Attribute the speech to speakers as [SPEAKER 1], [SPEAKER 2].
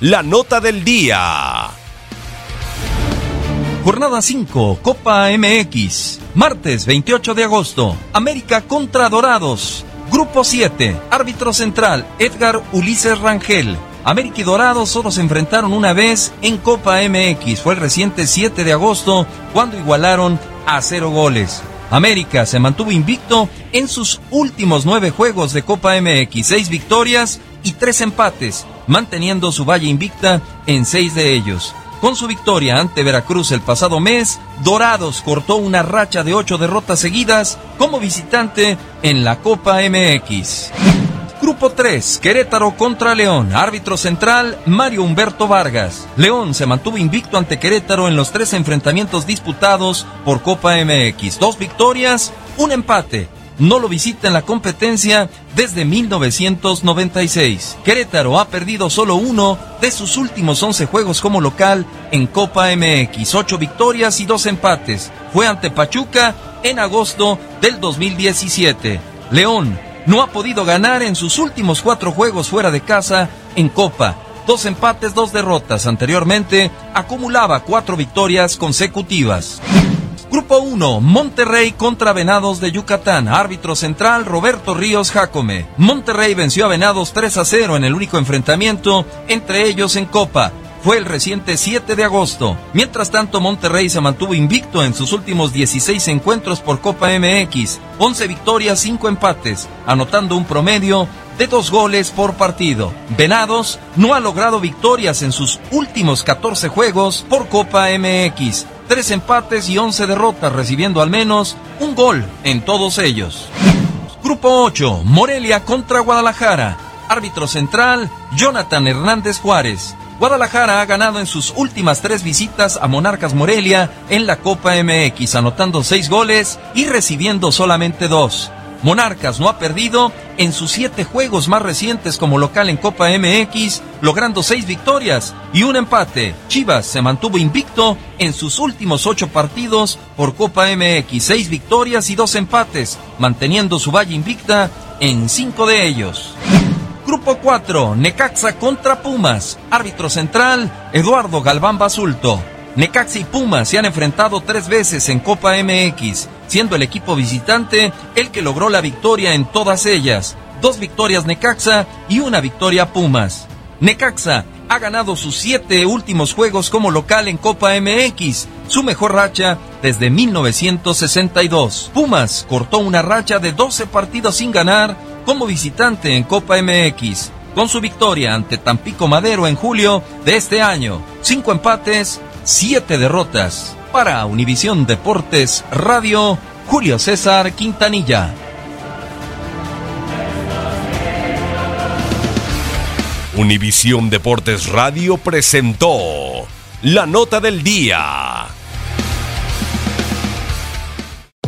[SPEAKER 1] la nota del día.
[SPEAKER 2] Jornada 5, Copa MX. Martes 28 de agosto. América contra Dorados. Grupo 7. Árbitro central, Edgar Ulises Rangel. América y Dorados solo se enfrentaron una vez en Copa MX. Fue el reciente 7 de agosto cuando igualaron a cero goles. América se mantuvo invicto en sus últimos nueve juegos de Copa MX, seis victorias y tres empates, manteniendo su valla invicta en seis de ellos. Con su victoria ante Veracruz el pasado mes, Dorados cortó una racha de ocho derrotas seguidas como visitante en la Copa MX. Grupo 3, Querétaro contra León. Árbitro central, Mario Humberto Vargas. León se mantuvo invicto ante Querétaro en los tres enfrentamientos disputados por Copa MX. Dos victorias, un empate. No lo visita en la competencia desde 1996. Querétaro ha perdido solo uno de sus últimos 11 juegos como local en Copa MX. Ocho victorias y dos empates. Fue ante Pachuca en agosto del 2017. León no ha podido ganar en sus últimos cuatro juegos fuera de casa en Copa. Dos empates, dos derrotas. Anteriormente acumulaba cuatro victorias consecutivas. Grupo 1, Monterrey contra Venados de Yucatán. Árbitro central, Roberto Ríos Jacome. Monterrey venció a Venados 3 a 0 en el único enfrentamiento entre ellos en Copa fue el reciente 7 de agosto. Mientras tanto, Monterrey se mantuvo invicto en sus últimos 16 encuentros por Copa MX, 11 victorias, 5 empates, anotando un promedio de dos goles por partido. Venados no ha logrado victorias en sus últimos 14 juegos por Copa MX, 3 empates y 11 derrotas, recibiendo al menos un gol en todos ellos. Grupo 8, Morelia contra Guadalajara. Árbitro central, Jonathan Hernández Juárez. Guadalajara ha ganado en sus últimas tres visitas a Monarcas Morelia en la Copa MX, anotando seis goles y recibiendo solamente dos. Monarcas no ha perdido en sus siete juegos más recientes como local en Copa MX, logrando seis victorias y un empate. Chivas se mantuvo invicto en sus últimos ocho partidos por Copa MX, seis victorias y dos empates, manteniendo su valla invicta en cinco de ellos. Grupo 4, Necaxa contra Pumas. Árbitro central, Eduardo Galván Basulto. Necaxa y Pumas se han enfrentado tres veces en Copa MX, siendo el equipo visitante el que logró la victoria en todas ellas. Dos victorias Necaxa y una victoria Pumas. Necaxa ha ganado sus siete últimos juegos como local en Copa MX, su mejor racha desde 1962. Pumas cortó una racha de 12 partidos sin ganar como visitante en Copa MX, con su victoria ante Tampico Madero en julio de este año. Cinco empates, siete derrotas. Para Univisión Deportes Radio, Julio César Quintanilla.
[SPEAKER 1] Univisión Deportes Radio presentó la nota del día.